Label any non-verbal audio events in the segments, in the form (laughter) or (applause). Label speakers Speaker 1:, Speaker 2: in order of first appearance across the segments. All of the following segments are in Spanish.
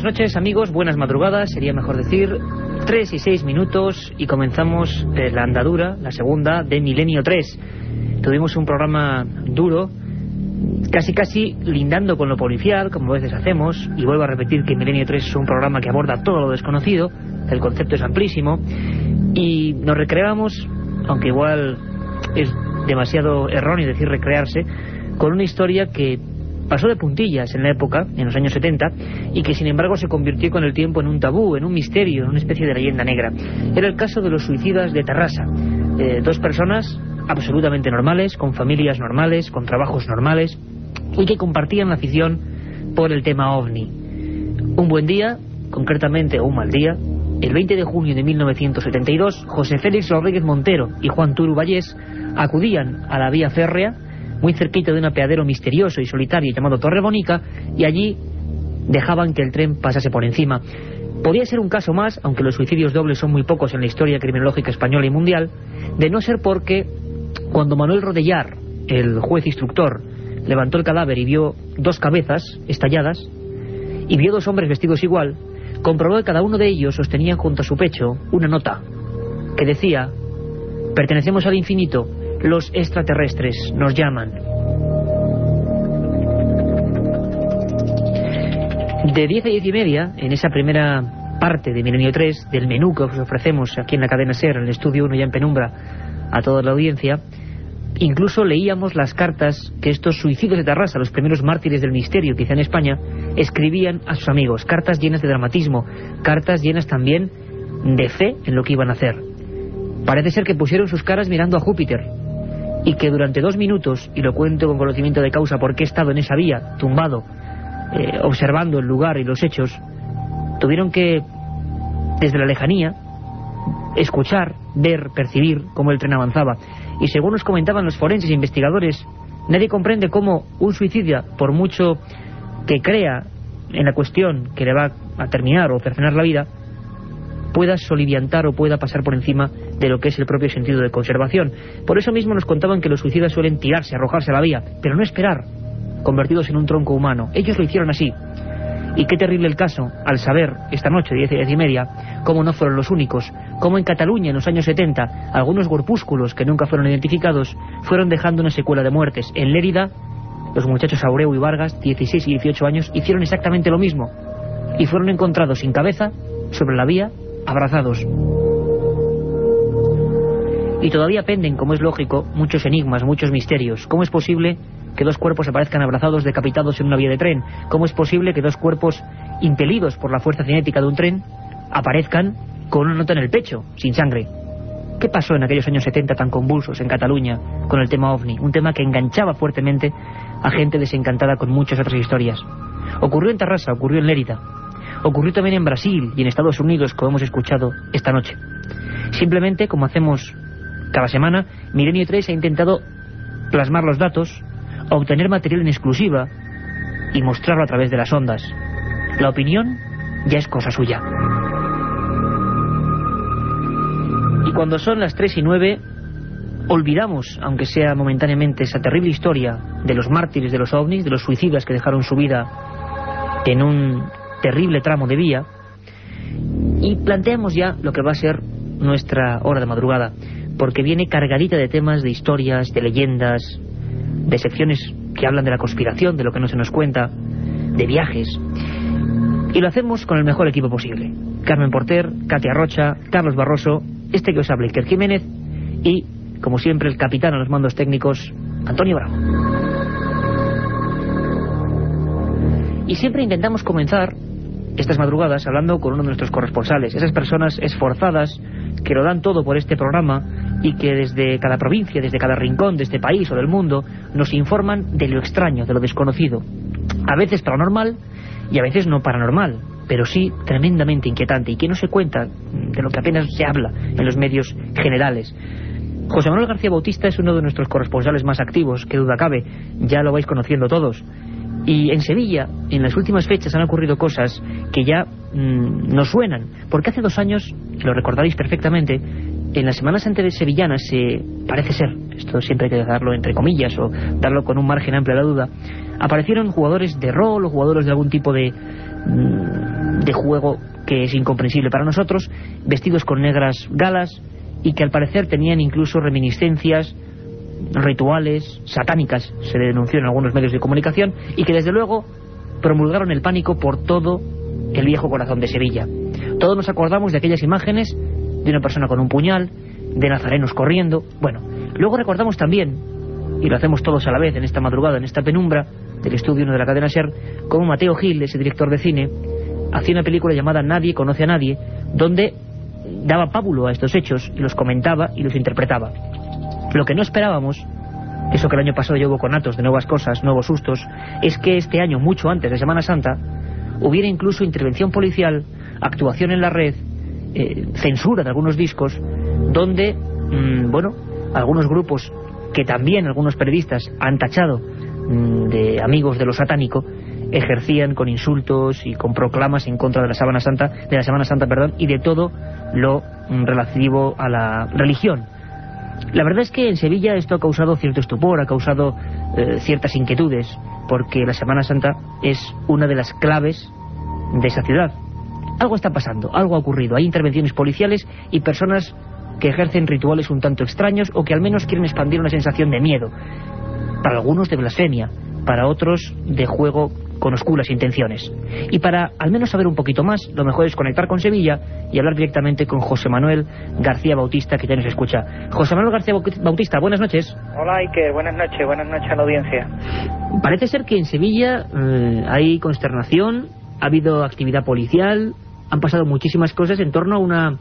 Speaker 1: Buenas noches amigos, buenas madrugadas, sería mejor decir, 3 y 6 minutos y comenzamos eh, la andadura, la segunda de Milenio 3. Tuvimos un programa duro, casi casi lindando con lo policial, como a veces hacemos, y vuelvo a repetir que Milenio 3 es un programa que aborda todo lo desconocido, el concepto es amplísimo, y nos recreamos, aunque igual es demasiado erróneo decir recrearse, con una historia que pasó de puntillas en la época, en los años 70, y que sin embargo se convirtió con el tiempo en un tabú, en un misterio, en una especie de leyenda negra. Era el caso de los suicidas de Terrassa. Eh, dos personas absolutamente normales, con familias normales, con trabajos normales, y que compartían la afición por el tema ovni. Un buen día, concretamente un mal día, el 20 de junio de 1972, José Félix Rodríguez Montero y Juan Turu Vallés acudían a la vía férrea muy cerquita de un apeadero misterioso y solitario llamado Torre Bonica, y allí dejaban que el tren pasase por encima. Podía ser un caso más, aunque los suicidios dobles son muy pocos en la historia criminológica española y mundial, de no ser porque cuando Manuel Rodellar, el juez instructor, levantó el cadáver y vio dos cabezas estalladas, y vio dos hombres vestidos igual, comprobó que cada uno de ellos sostenía junto a su pecho una nota que decía, pertenecemos al infinito, los extraterrestres nos llaman. De 10 a 10 y media, en esa primera parte de Milenio 3, del menú que os ofrecemos aquí en la cadena SER, en el estudio 1 ya en penumbra, a toda la audiencia, incluso leíamos las cartas que estos suicidios de Tarrasa, los primeros mártires del misterio, quizá en España, escribían a sus amigos, cartas llenas de dramatismo, cartas llenas también de fe en lo que iban a hacer. Parece ser que pusieron sus caras mirando a Júpiter, y que durante dos minutos, y lo cuento con conocimiento de causa porque he estado en esa vía, tumbado, eh, observando el lugar y los hechos, tuvieron que, desde la lejanía, escuchar, ver, percibir cómo el tren avanzaba. Y según nos comentaban los forenses e investigadores, nadie comprende cómo un suicida, por mucho que crea en la cuestión que le va a terminar o cercenar la vida, pueda soliviantar o pueda pasar por encima de lo que es el propio sentido de conservación. Por eso mismo nos contaban que los suicidas suelen tirarse, arrojarse a la vía, pero no esperar, convertidos en un tronco humano. Ellos lo hicieron así. Y qué terrible el caso, al saber, esta noche, diez y diez y media, cómo no fueron los únicos, cómo en Cataluña, en los años 70, algunos grupúsculos que nunca fueron identificados, fueron dejando una secuela de muertes. En Lérida, los muchachos Abreu y Vargas, 16 y 18 años, hicieron exactamente lo mismo. Y fueron encontrados sin cabeza, sobre la vía, abrazados. Y todavía penden, como es lógico, muchos enigmas, muchos misterios. ¿Cómo es posible que dos cuerpos aparezcan abrazados, decapitados en una vía de tren? ¿Cómo es posible que dos cuerpos impelidos por la fuerza cinética de un tren aparezcan con una nota en el pecho, sin sangre? ¿Qué pasó en aquellos años 70 tan convulsos en Cataluña con el tema OVNI? Un tema que enganchaba fuertemente a gente desencantada con muchas otras historias. Ocurrió en Tarrasa, ocurrió en Lérida, ocurrió también en Brasil y en Estados Unidos, como hemos escuchado esta noche. Simplemente, como hacemos cada semana, Milenio 3 ha intentado plasmar los datos, obtener material en exclusiva y mostrarlo a través de las ondas. La opinión ya es cosa suya. Y cuando son las 3 y 9, olvidamos, aunque sea momentáneamente, esa terrible historia de los mártires de los ovnis, de los suicidas que dejaron su vida en un terrible tramo de vía, y planteamos ya lo que va a ser nuestra hora de madrugada porque viene cargadita de temas, de historias, de leyendas, de secciones que hablan de la conspiración, de lo que no se nos cuenta, de viajes. Y lo hacemos con el mejor equipo posible. Carmen Porter, Katia Rocha, Carlos Barroso, este que os habla, Iker Jiménez, y, como siempre, el capitán a los mandos técnicos, Antonio Bravo. Y siempre intentamos comenzar estas madrugadas hablando con uno de nuestros corresponsales, esas personas esforzadas que lo dan todo por este programa y que desde cada provincia, desde cada rincón de este país o del mundo nos informan de lo extraño, de lo desconocido. A veces paranormal y a veces no paranormal, pero sí tremendamente inquietante y que no se cuenta de lo que apenas se habla en los medios generales. José Manuel García Bautista es uno de nuestros corresponsales más activos, que duda cabe, ya lo vais conociendo todos. Y en Sevilla, en las últimas fechas, han ocurrido cosas que ya mm, nos suenan. Porque hace dos años, lo recordaréis perfectamente, en las Semanas de Sevillanas se parece ser, esto siempre hay que darlo entre comillas o darlo con un margen amplio a la duda, aparecieron jugadores de rol o jugadores de algún tipo de, mm, de juego que es incomprensible para nosotros, vestidos con negras galas y que al parecer tenían incluso reminiscencias rituales satánicas, se denunció en algunos medios de comunicación, y que desde luego promulgaron el pánico por todo el viejo corazón de Sevilla. Todos nos acordamos de aquellas imágenes de una persona con un puñal, de nazarenos corriendo. Bueno, luego recordamos también, y lo hacemos todos a la vez en esta madrugada, en esta penumbra del estudio de la cadena SER, como Mateo Gil, ese director de cine, hacía una película llamada Nadie conoce a nadie, donde daba pábulo a estos hechos y los comentaba y los interpretaba. Lo que no esperábamos, eso que el año pasado llevó con atos de nuevas cosas, nuevos sustos, es que este año, mucho antes de Semana Santa, hubiera incluso intervención policial, actuación en la red, eh, censura de algunos discos, donde, mm, bueno, algunos grupos que también algunos periodistas han tachado mm, de amigos de lo satánico, ejercían con insultos y con proclamas en contra de la Semana Santa, de la Semana Santa, perdón, y de todo lo mm, relativo a la religión. La verdad es que en Sevilla esto ha causado cierto estupor, ha causado eh, ciertas inquietudes, porque la Semana Santa es una de las claves de esa ciudad. Algo está pasando, algo ha ocurrido. Hay intervenciones policiales y personas que ejercen rituales un tanto extraños o que al menos quieren expandir una sensación de miedo. Para algunos de blasfemia, para otros de juego con oscuras intenciones. Y para al menos saber un poquito más, lo mejor es conectar con Sevilla y hablar directamente con José Manuel García Bautista, que ya nos escucha. José Manuel García Bautista, buenas noches.
Speaker 2: Hola Ike, buenas noches, buenas noches a la audiencia.
Speaker 1: Parece ser que en Sevilla eh, hay consternación, ha habido actividad policial, han pasado muchísimas cosas en torno a una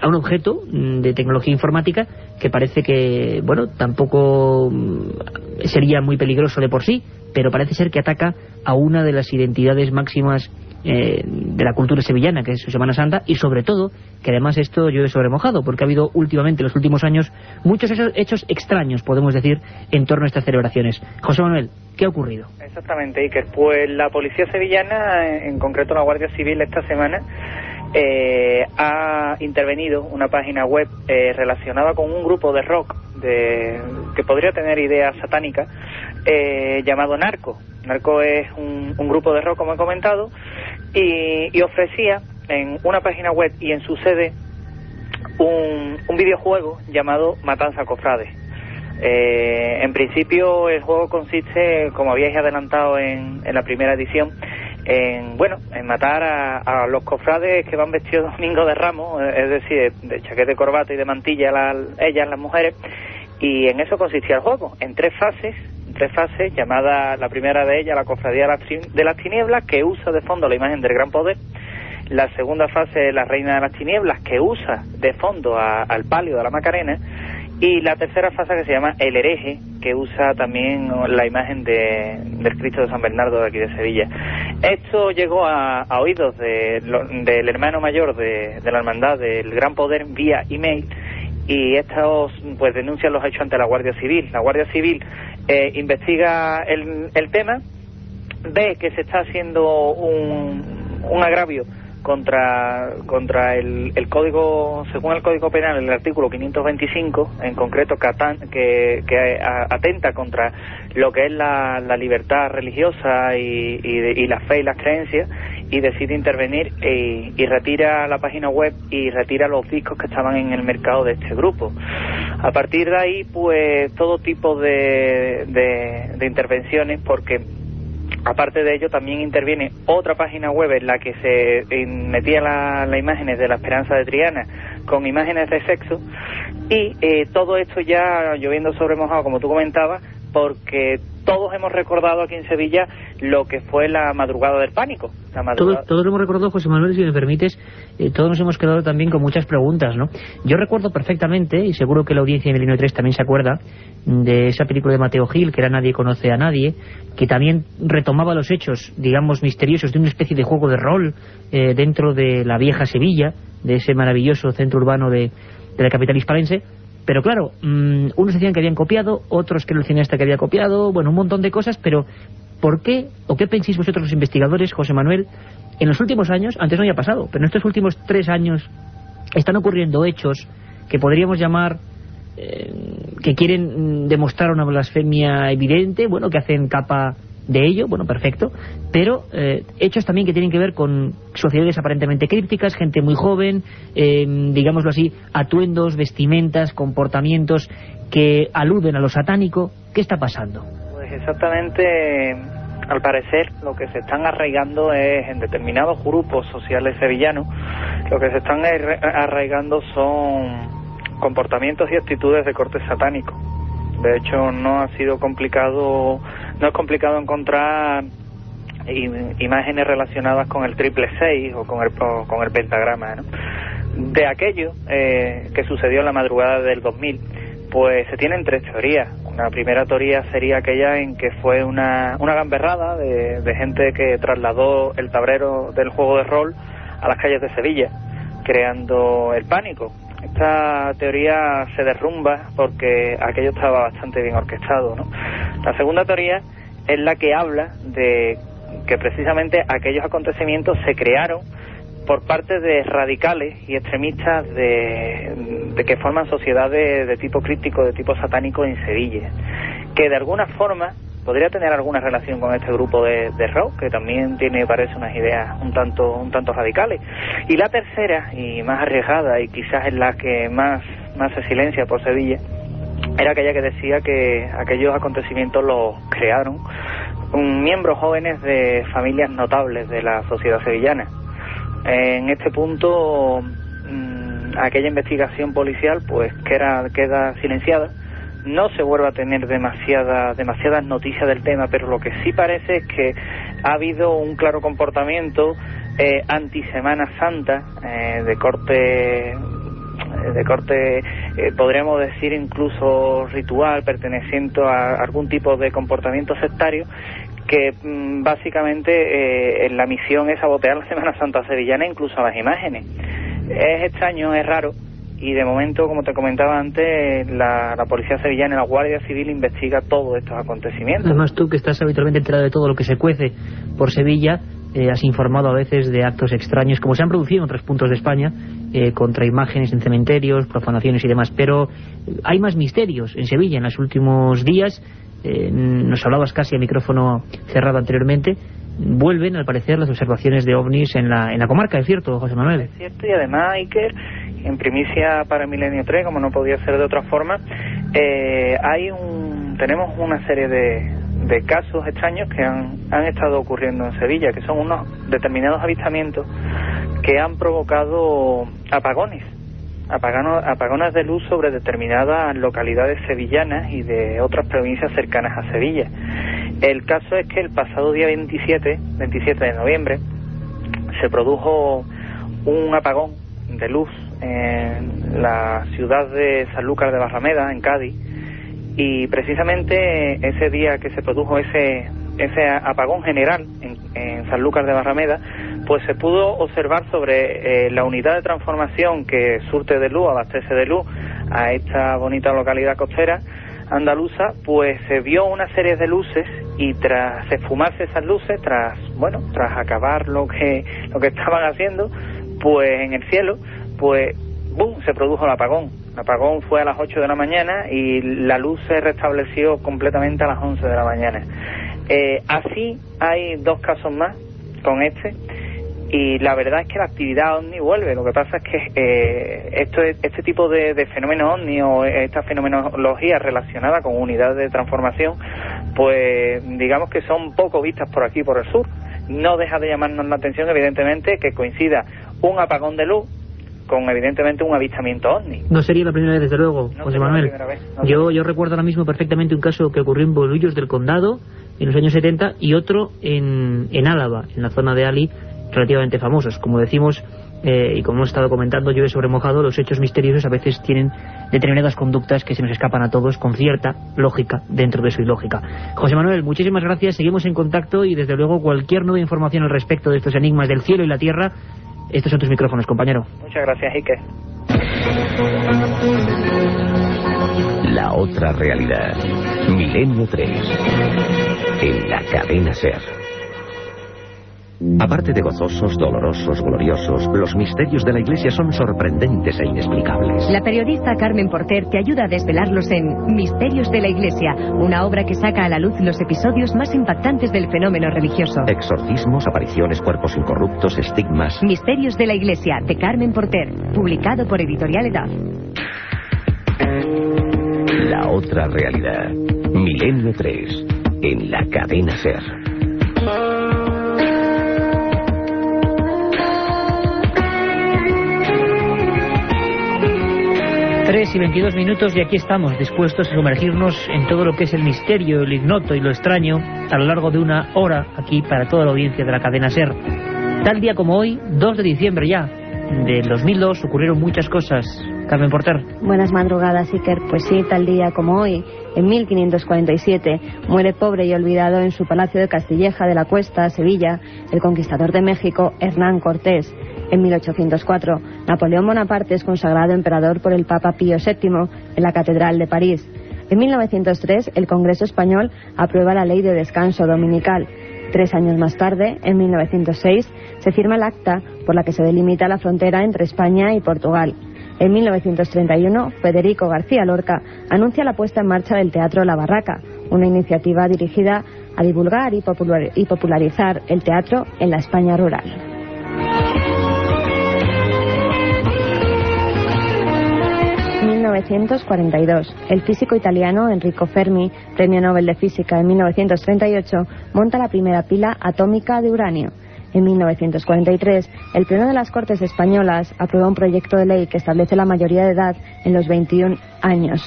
Speaker 1: a un objeto mm, de tecnología informática que parece que, bueno, tampoco mm, sería muy peligroso de por sí, pero parece ser que ataca a una de las identidades máximas eh, de la cultura sevillana, que es su Semana Santa, y sobre todo, que además esto llueve sobre mojado, porque ha habido últimamente, en los últimos años, muchos hechos extraños, podemos decir, en torno a estas celebraciones. José Manuel, ¿qué ha ocurrido?
Speaker 2: Exactamente, Iker. Pues la policía sevillana, en concreto la Guardia Civil, esta semana, eh, ha intervenido una página web eh, relacionada con un grupo de rock de, que podría tener ideas satánicas eh, llamado Narco. Narco es un, grupo de rock, como he comentado, y, ofrecía en una página web y en su sede un, videojuego llamado Matanza Cofrades. en principio el juego consiste, como habíais adelantado en, en la primera edición, en bueno en matar a, los cofrades que van vestidos domingo de ramos eh, es decir de chaqueta de corbata y de mantilla ellas las mujeres y en eso consistía el juego en tres fases tres fases llamadas la primera de ellas la cofradía de las tinieblas que usa de fondo la imagen del gran poder la segunda fase la reina de las tinieblas que usa de fondo al palio de la Macarena y la tercera fase que se llama El hereje, que usa también la imagen de, del Cristo de San Bernardo de aquí de Sevilla. Esto llegó a, oídos del hermano mayor de, la hermandad del Gran Poder vía email y estos pues denuncian los hechos ante la Guardia Civil. La Guardia Civil eh, investiga el, el tema, ve que se está haciendo un, un agravio contra contra el, el, código según el código penal el artículo 525 en concreto que, que, atenta contra lo que es la, la libertad religiosa y, y, la fe y las creencias y decide intervenir y, retira la página web y retira los discos que estaban en el mercado de este grupo. A partir de ahí, pues todo tipo de, de intervenciones, porque Aparte de ello, también interviene otra página web en la que se metía las imágenes de la esperanza de Triana con imágenes de sexo. Y eh, todo esto ya lloviendo sobre mojado, como tú comentabas, porque todos hemos recordado aquí en Sevilla lo que fue la madrugada del pánico.
Speaker 1: Todos, lo hemos recordado, José Manuel, si me permites, eh, todos nos hemos quedado también con muchas preguntas, ¿no? Yo recuerdo perfectamente, y seguro que la audiencia de Milenio 3 también se acuerda, de esa película de Mateo Gil, que era Nadie conoce a nadie, que también retomaba los hechos, digamos, misteriosos de una especie de juego de rol eh, dentro de la vieja Sevilla, de ese maravilloso centro urbano de, de la capital hispalense, pero claro, mm, unos decían que habían copiado, otros que el cineasta que había copiado, bueno, un montón de cosas, pero ¿por qué o qué pensáis vosotros los investigadores, José Manuel, en los últimos años, antes no había pasado, pero en estos últimos tres años están ocurriendo hechos que podríamos llamar eh, que quieren mm, demostrar una blasfemia evidente, bueno, que hacen capa de ello, bueno, perfecto, pero eh, hechos también que tienen que ver con sociedades aparentemente crípticas, gente muy joven, eh, digámoslo así, atuendos, vestimentas, comportamientos que aluden a lo satánico. ¿Qué está pasando?
Speaker 2: Pues exactamente, al parecer, lo que se están arraigando es en determinados grupos sociales sevillanos, lo que se están arraigando son comportamientos y actitudes de corte satánico de hecho, no ha sido complicado, no es complicado encontrar imágenes relacionadas con el triple seis o con el, con el pentagrama. De aquello eh, que sucedió en la madrugada del 2000, pues se tienen tres teorías. Una primera teoría sería aquella en que fue una, una gamberrada de, de gente que trasladó el tablero del juego de rol a las calles de Sevilla, creando el pánico esta teoría se derrumba porque aquello estaba bastante bien orquestado. ¿no? La segunda teoría es la que habla de que precisamente aquellos acontecimientos se crearon por parte de radicales y extremistas de, que forman sociedades de tipo crítico, de tipo satánico en Sevilla, que de alguna forma podría tener alguna relación con este grupo de, rock que también tiene parece unas ideas un tanto un tanto radicales y la tercera y más arriesgada y quizás es la que más más se silencia por Sevilla era aquella que decía que aquellos acontecimientos los crearon miembros jóvenes de familias notables de la sociedad sevillana. En este punto mm, aquella investigación policial pues que era queda silenciada no se vuelve a tener demasiada, demasiadas noticias del tema, pero lo que sí parece es que ha habido un claro comportamiento eh, anti Semana Santa eh, de corte de corte, eh, podríamos decir incluso ritual, perteneciente a algún tipo de comportamiento sectario, que mm, básicamente eh, la misión es sabotear la Semana Santa sevillana, incluso a las imágenes. Es extraño, es raro, y de momento, como te comentaba antes, la, Policía Sevillana y la Guardia Civil investiga todos estos acontecimientos.
Speaker 1: Además tú, que estás habitualmente enterado de todo lo que se cuece por Sevilla, eh, has informado a veces de actos extraños, como se han producido en otros puntos de España, eh, contra imágenes en cementerios, profanaciones y demás, pero hay más misterios en Sevilla en los últimos días, eh, nos hablabas casi a micrófono cerrado anteriormente, vuelven al parecer las observaciones de ovnis en la, en la comarca, ¿es cierto, José Manuel?
Speaker 2: Es cierto, y además, Iker, en primicia para Milenio 3, como no podía ser de otra forma, eh, hay un, tenemos una serie de, de casos extraños que han, han estado ocurriendo en Sevilla, que son unos determinados avistamientos que han provocado apagones, apagones, de luz sobre determinadas localidades sevillanas y de otras provincias cercanas a Sevilla. El caso es que el pasado día 27, 27 de noviembre, se produjo un apagón de luz en la ciudad de Sanlúcar de Barrameda, en Cádiz, y precisamente ese día que se produjo ese, ese apagón general en, en Sanlúcar de Barrameda, pues se pudo observar sobre eh, la unidad de transformación que surte de luz, abastece de luz a esta bonita localidad costera andaluza, pues se vio una serie de luces y tras esfumarse esas luces, tras, bueno, tras acabar lo que, lo que (laughs) estaban haciendo, pues en el cielo, pues, ¡bum!, se produjo el apagón. El apagón fue a las 8 de la mañana y la luz se restableció completamente a las 11 de la mañana. Eh, así hay dos casos más con este y la verdad es que la actividad ovni vuelve. Lo que pasa es que eh, esto, este tipo de, fenómenos ovni o esta fenomenología relacionada con unidades de transformación, pues digamos que son poco vistas por aquí, por el sur. No deja de llamarnos la atención, evidentemente, que coincida un apagón de luz con evidentemente un avistamiento ovni.
Speaker 1: No sería la primera vez, desde luego, José Manuel. yo, yo recuerdo ahora mismo perfectamente un caso que ocurrió en Bolullos del Condado en los años 70 y otro en, en Álava, en la zona de Ali, relativamente famosos. Como decimos, eh, y como hemos estado comentando, llueve sobre mojado, los hechos misteriosos a veces tienen determinadas conductas que se nos escapan a todos con cierta lógica dentro de su ilógica. José Manuel, muchísimas gracias, seguimos en contacto y desde luego cualquier nueva información al respecto de estos enigmas del cielo y la tierra, estos son tus micrófonos, compañero.
Speaker 2: Muchas gracias, Ike.
Speaker 3: La otra realidad. Milenio 3. En la cadena Ser. Aparte de gozosos, dolorosos, gloriosos, los misterios de la Iglesia son sorprendentes e inexplicables.
Speaker 4: La periodista Carmen Porter te ayuda a desvelarlos en Misterios de la Iglesia, una obra que saca a la luz los episodios más impactantes del fenómeno religioso.
Speaker 3: Exorcismos, apariciones, cuerpos incorruptos, estigmas.
Speaker 4: Misterios de la Iglesia, de Carmen Porter, publicado por Editorial Edad.
Speaker 3: La otra realidad. Milenio 3. En la cadena Ser.
Speaker 1: 3 y 22 minutos y aquí estamos, dispuestos a sumergirnos en todo lo que es el misterio, el ignoto y lo extraño a lo largo de una hora aquí para toda la audiencia de la cadena SER. Tal día como hoy, 2 de diciembre ya, del 2002, ocurrieron muchas cosas. Carmen Porter.
Speaker 5: Buenas madrugadas, Iker. Pues sí, tal día como hoy, en 1547, muere pobre y olvidado en su palacio de Castilleja de la Cuesta, Sevilla, el conquistador de México, Hernán Cortés en 1804, Napoleón Bonaparte es consagrado emperador por el Papa Pío VII en la Catedral de París. En 1903, el Congreso Español aprueba la Ley de Descanso Dominical. Tres años más tarde, en 1906, se firma el acta por la que se delimita la frontera entre España y Portugal. En 1931, Federico García Lorca anuncia la puesta en marcha del Teatro La Barraca, una iniciativa dirigida a divulgar y popularizar el teatro en la España rural. 1942, el físico italiano Enrico Fermi, premio Nobel de Física en 1938, monta la primera pila atómica de uranio. En 1943, el Pleno de las Cortes Españolas aprueba un proyecto de ley que establece la mayoría de edad en los 21 años.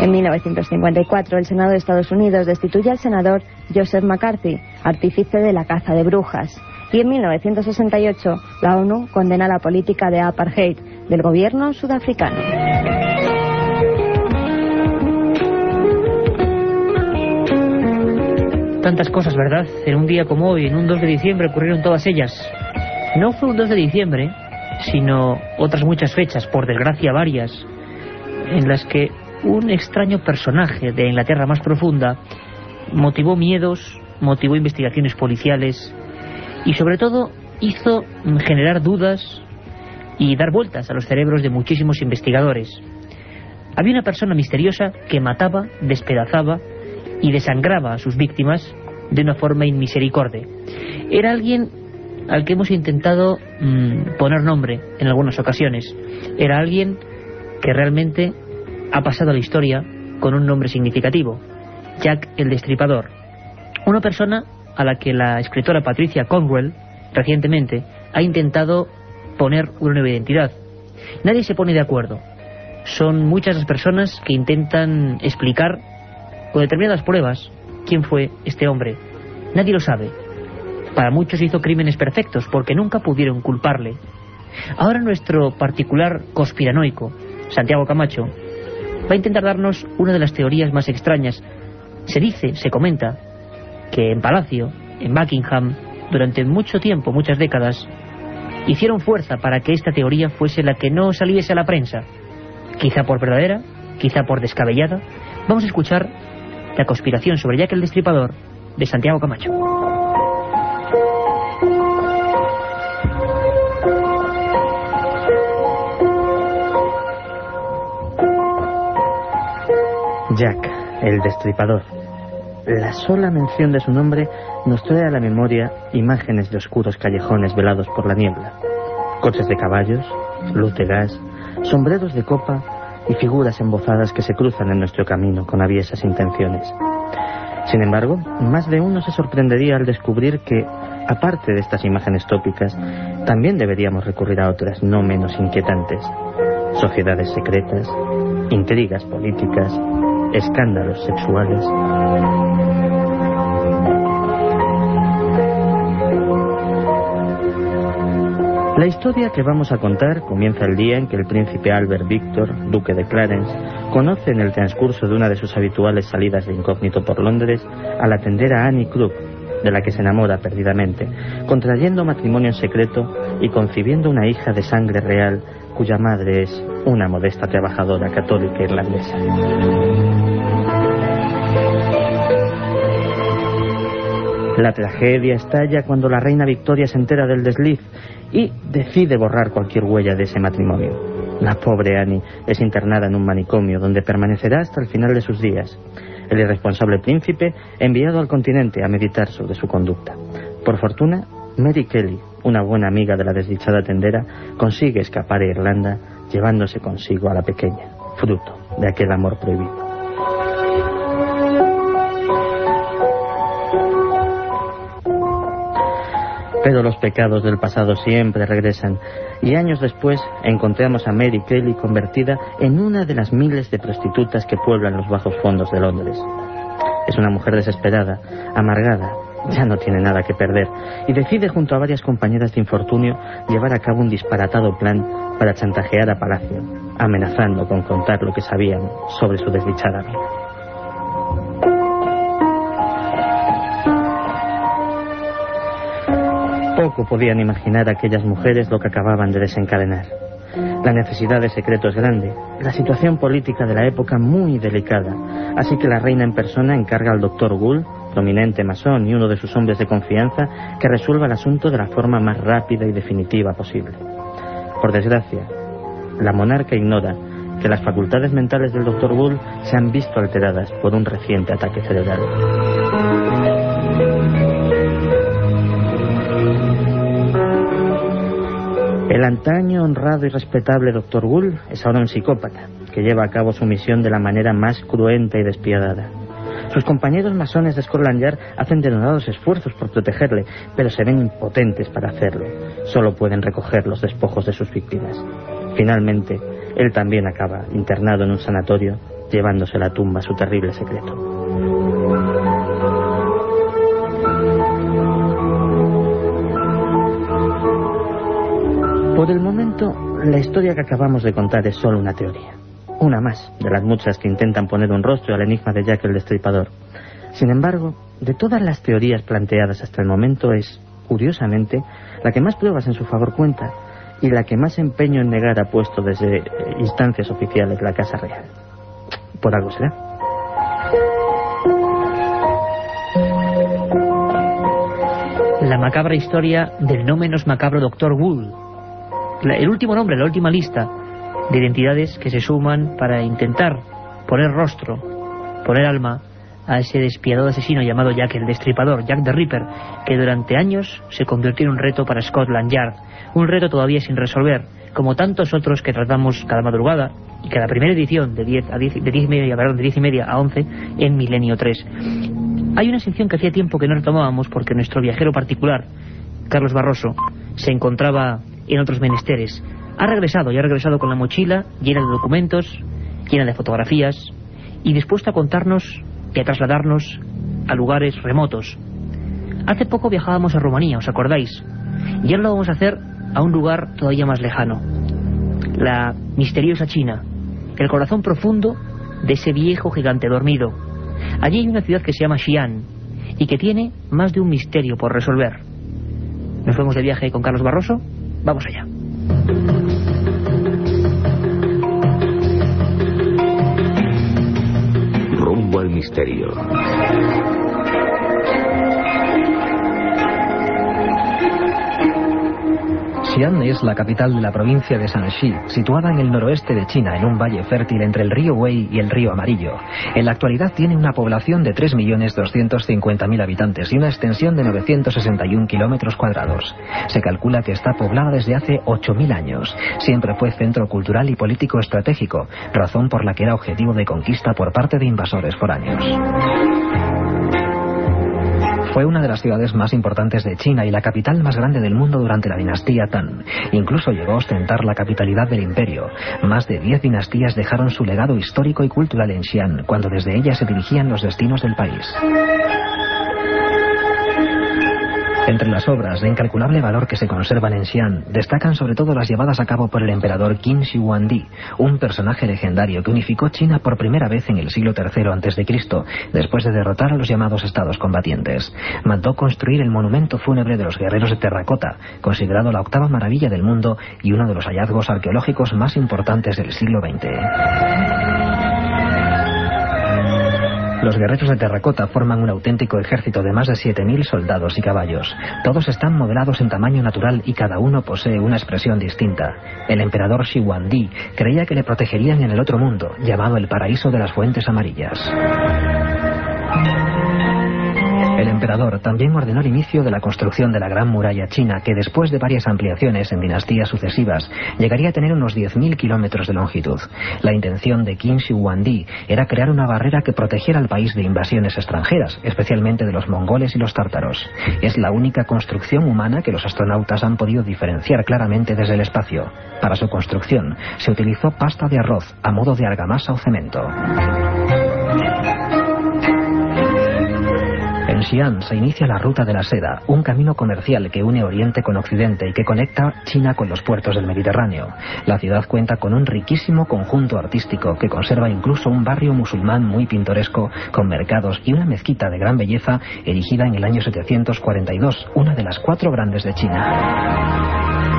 Speaker 5: En 1954, el Senado de Estados Unidos destituye al senador Joseph McCarthy, artífice de la caza de brujas. Y en 1968, la ONU condena la política de apartheid del gobierno sudafricano.
Speaker 1: tantas cosas, ¿verdad? En un día como hoy, en un 2 de diciembre, ocurrieron todas ellas. No fue un 2 de diciembre, sino otras muchas fechas, por desgracia varias, en las que un extraño personaje de Inglaterra más profunda motivó miedos, motivó investigaciones policiales y sobre todo hizo generar dudas y dar vueltas a los cerebros de muchísimos investigadores. Había una persona misteriosa que mataba, despedazaba y desangraba a sus víctimas de una forma inmisericordia. Era alguien al que hemos intentado mm, poner nombre en algunas ocasiones. Era alguien que realmente ha pasado a la historia con un nombre significativo, Jack el Destripador. Una persona a la que la escritora Patricia Conwell, recientemente, ha intentado poner una nueva identidad. Nadie se pone de acuerdo. Son muchas las personas que intentan explicar con determinadas pruebas quién fue este hombre. Nadie lo sabe. Para muchos hizo crímenes perfectos porque nunca pudieron culparle. Ahora nuestro particular conspiranoico, Santiago Camacho, va a intentar darnos una de las teorías más extrañas. Se dice, se comenta, que en Palacio, en Buckingham, durante mucho tiempo, muchas décadas, hicieron fuerza para que esta teoría fuese la que no saliese a la prensa. Quizá por verdadera, quizá por descabellada. Vamos a escuchar la conspiración sobre Jack el Destripador de Santiago Camacho. Jack el Destripador.
Speaker 6: La sola mención de su nombre nos trae a la memoria imágenes de oscuros callejones velados por la niebla, coches de caballos, luz de gas, sombreros de copa y figuras embozadas que se cruzan en nuestro camino con aviesas intenciones. Sin embargo, más de uno se sorprendería al descubrir que, aparte de estas imágenes tópicas, también deberíamos recurrir a otras no menos inquietantes. Sociedades secretas, intrigas políticas, escándalos sexuales. La historia que vamos a contar comienza el día en que el príncipe Albert Victor, duque de Clarence, conoce en el transcurso de una de sus habituales salidas de incógnito por Londres al atender a Annie Krug, de la que se enamora perdidamente, contrayendo matrimonio en secreto y concibiendo una hija de sangre real cuya madre es una modesta trabajadora católica irlandesa. La tragedia estalla cuando la reina Victoria se entera del desliz y decide borrar cualquier huella de ese matrimonio. La pobre Annie es internada en un manicomio donde permanecerá hasta el final de sus días. El irresponsable príncipe enviado al continente a meditar sobre su conducta. Por fortuna, Mary Kelly, una buena amiga de la desdichada tendera, consigue escapar a Irlanda llevándose consigo a la pequeña, fruto de aquel amor prohibido. Pero los pecados del pasado siempre regresan y años después encontramos a Mary Kelly convertida en una de las miles de prostitutas que pueblan los bajos fondos de Londres. Es una mujer desesperada, amargada, ya no tiene nada que perder y decide junto a varias compañeras de infortunio llevar a cabo un disparatado plan para chantajear a Palacio, amenazando con contar lo que sabían sobre su desdichada vida. Poco podían imaginar aquellas mujeres lo que acababan de desencadenar. La necesidad de secreto es grande, la situación política de la época muy delicada, así que la reina en persona encarga al doctor Gould, prominente masón y uno de sus hombres de confianza, que resuelva el asunto de la forma más rápida y definitiva posible. Por desgracia, la monarca ignora que las facultades mentales del doctor Gould se han visto alteradas por un reciente ataque cerebral. El antaño honrado y respetable doctor Gould es ahora un psicópata que lleva a cabo su misión de la manera más cruenta y despiadada. Sus compañeros masones de Scotland Yard hacen denodados esfuerzos por protegerle, pero se ven impotentes para hacerlo. Solo pueden recoger los despojos de sus víctimas. Finalmente, él también acaba internado en un sanatorio, llevándose a la tumba su terrible secreto. Por el momento, la historia que acabamos de contar es solo una teoría. Una más de las muchas que intentan poner un rostro al enigma de Jack el Destripador. Sin embargo, de todas las teorías planteadas hasta el momento es, curiosamente, la que más pruebas en su favor cuenta y la que más empeño en negar ha puesto desde instancias oficiales la Casa Real. Por algo será.
Speaker 1: La macabra historia del no menos macabro Doctor Gould. El último nombre, la última lista de identidades que se suman para intentar poner rostro, poner alma a ese despiadado asesino llamado Jack el Destripador, Jack the Ripper, que durante años se convirtió en un reto para Scotland Yard, un reto todavía sin resolver, como tantos otros que tratamos cada madrugada y cada primera edición de 10 a 10, de 10 y media, de 10 y media a 11 en Milenio 3. Hay una sección que hacía tiempo que no retomábamos porque nuestro viajero particular, Carlos Barroso, se encontraba en otros menesteres. Ha regresado y ha regresado con la mochila llena de documentos, llena de fotografías y dispuesto a contarnos y a trasladarnos a lugares remotos. Hace poco viajábamos a Rumanía, ¿os acordáis? Y ahora lo vamos a hacer a un lugar todavía más lejano. La misteriosa China, el corazón profundo de ese viejo gigante dormido. Allí hay una ciudad que se llama Xi'an y que tiene más de un misterio por resolver. ¿Nos fuimos de viaje con Carlos Barroso? Vamos allá.
Speaker 3: Rumbo al misterio.
Speaker 7: Xi'an es la capital de la provincia de Shanxi, situada en el noroeste de China, en un valle fértil entre el río Wei y el río Amarillo. En la actualidad tiene una población de 3.250.000 habitantes y una extensión de 961 kilómetros cuadrados. Se calcula que está poblada desde hace 8.000 años. Siempre fue centro cultural y político estratégico, razón por la que era objetivo de conquista por parte de invasores foráneos. Fue una de las ciudades más importantes de China y la capital más grande del mundo durante la dinastía Tang. Incluso llegó a ostentar la capitalidad del imperio. Más de diez dinastías dejaron su legado histórico y cultural en Xi'an, cuando desde ella se dirigían los destinos del país. Entre las obras de incalculable valor que se conservan en Xi'an, destacan sobre todo las llevadas a cabo por el emperador Qin Shi Huangdi, un personaje legendario que unificó China por primera vez en el siglo III a.C., después de derrotar a los llamados estados combatientes. Mandó construir el monumento fúnebre de los guerreros de terracota, considerado la octava maravilla del mundo y uno de los hallazgos arqueológicos más importantes del siglo XX. Los guerreros de terracota forman un auténtico ejército de más de 7.000 soldados y caballos. Todos están modelados en tamaño natural y cada uno posee una expresión distinta. El emperador Shi Huangdi creía que le protegerían en el otro mundo, llamado el paraíso de las fuentes amarillas. El emperador también ordenó el inicio de la construcción de la Gran Muralla China, que después de varias ampliaciones en dinastías sucesivas, llegaría a tener unos 10.000 kilómetros de longitud. La intención de Qin Shi Huangdi era crear una barrera que protegiera al país de invasiones extranjeras, especialmente de los mongoles y los tártaros. Es la única construcción humana que los astronautas han podido diferenciar claramente desde el espacio. Para su construcción se utilizó pasta de arroz a modo de argamasa o cemento. Xi'an se inicia la Ruta de la Seda, un camino comercial que une Oriente con Occidente y que conecta China con los puertos del Mediterráneo. La ciudad cuenta con un riquísimo conjunto artístico que conserva incluso un barrio musulmán muy pintoresco con mercados y una mezquita de gran belleza erigida en el año 742, una de las cuatro grandes de China.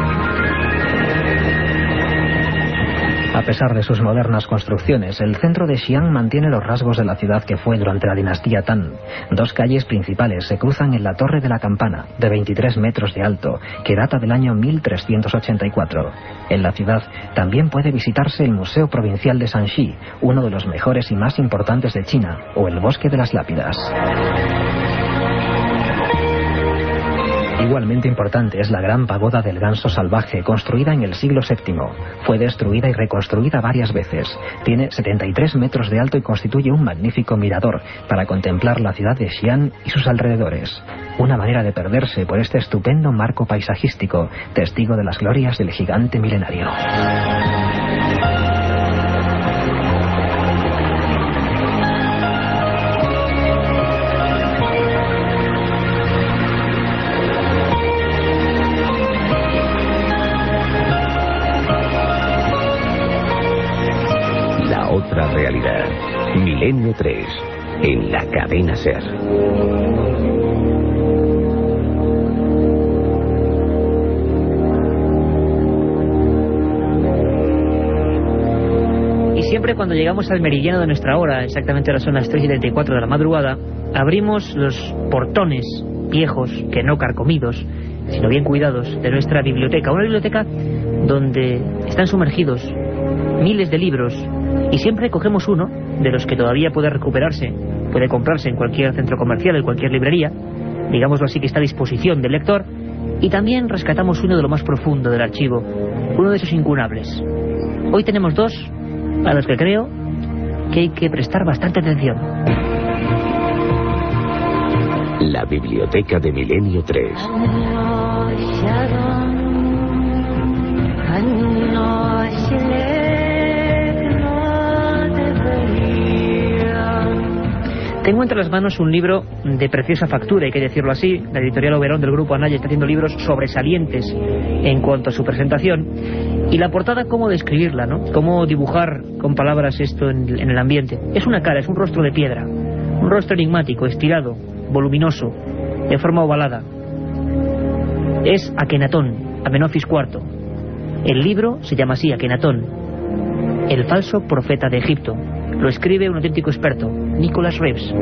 Speaker 7: Pesar de sus modernas construcciones, el centro de Xi'an mantiene los rasgos de la ciudad que fue durante la dinastía Tang. Dos calles principales se cruzan en la Torre de la Campana, de 23 metros de alto, que data del año 1384. En la ciudad también puede visitarse el Museo Provincial de Shanxi, uno de los mejores y más importantes de China, o el Bosque de las Lápidas. Igualmente importante es la gran pagoda del ganso salvaje, construida en el siglo VII. Fue destruida y reconstruida varias veces. Tiene 73 metros de alto y constituye un magnífico mirador para contemplar la ciudad de Xi'an y sus alrededores. Una manera de perderse por este estupendo marco paisajístico, testigo de las glorias del gigante milenario.
Speaker 3: Realidad. Milenio 3. En la cadena Ser.
Speaker 1: Y siempre cuando llegamos al meridiano de nuestra hora, exactamente ahora son las 3 y 34 de la madrugada, abrimos los portones viejos, que no carcomidos, sino bien cuidados, de nuestra biblioteca. Una biblioteca donde están sumergidos miles de libros y siempre cogemos uno de los que todavía puede recuperarse, puede comprarse en cualquier centro comercial, en cualquier librería, digámoslo así que está a disposición del lector, y también rescatamos uno de lo más profundo del archivo, uno de esos incunables. Hoy tenemos dos a los que creo que hay que prestar bastante atención.
Speaker 3: La biblioteca de Milenio 3.
Speaker 1: Tengo entre las manos un libro de preciosa factura, hay que decirlo así. La editorial Oberón del grupo Anaya está haciendo libros sobresalientes en cuanto a su presentación. Y la portada, cómo describirla, ¿no? Cómo dibujar con palabras esto en, en el ambiente. Es una cara, es un rostro de piedra. Un rostro enigmático, estirado, voluminoso, de forma ovalada. Es Akenatón, Amenofis IV. El libro se llama así, Akenatón, el falso profeta de Egipto. Lo escribe un auténtico experto, Nicholas Reeves.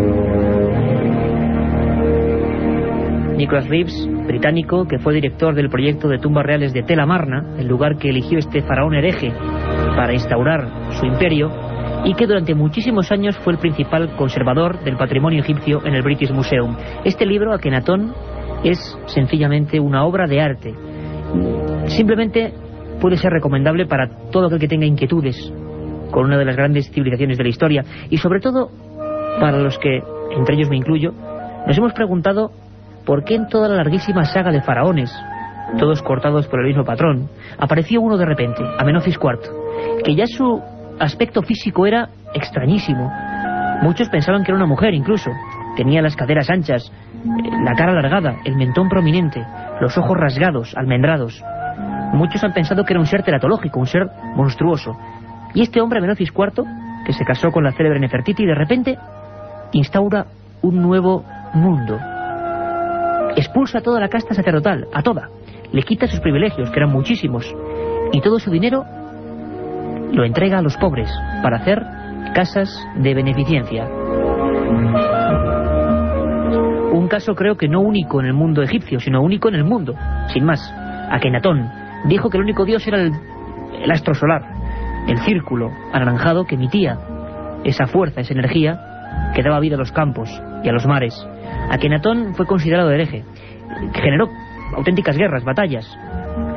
Speaker 1: Nicholas Reeves, británico, que fue director del proyecto de tumbas reales de Tel Amarna, el lugar que eligió este faraón hereje para instaurar su imperio, y que durante muchísimos años fue el principal conservador del patrimonio egipcio en el British Museum. Este libro, Akenatón, es sencillamente una obra de arte. Simplemente puede ser recomendable para todo aquel que tenga inquietudes con una de las grandes civilizaciones de la historia y sobre todo para los que, entre ellos me incluyo, nos hemos preguntado por qué en toda la larguísima saga de faraones, todos cortados por el mismo patrón, apareció uno de repente, Amenofis IV, que ya su aspecto físico era extrañísimo. Muchos pensaban que era una mujer incluso. Tenía las caderas anchas, eh, la cara alargada, el mentón prominente, los ojos rasgados, almendrados. Muchos han pensado que era un ser teratológico, un ser monstruoso. Y este hombre, Amenofis IV, que se casó con la célebre Nefertiti, de repente instaura un nuevo mundo. Expulsa a toda la casta sacerdotal, a toda. Le quita sus privilegios, que eran muchísimos. Y todo su dinero lo entrega a los pobres para hacer casas de beneficencia. Un caso creo que no único en el mundo egipcio, sino único en el mundo, sin más. Akenatón dijo que el único dios era el astro solar, el círculo anaranjado que emitía esa fuerza, esa energía que daba vida a los campos y a los mares. Akenatón fue considerado hereje, generó auténticas guerras, batallas,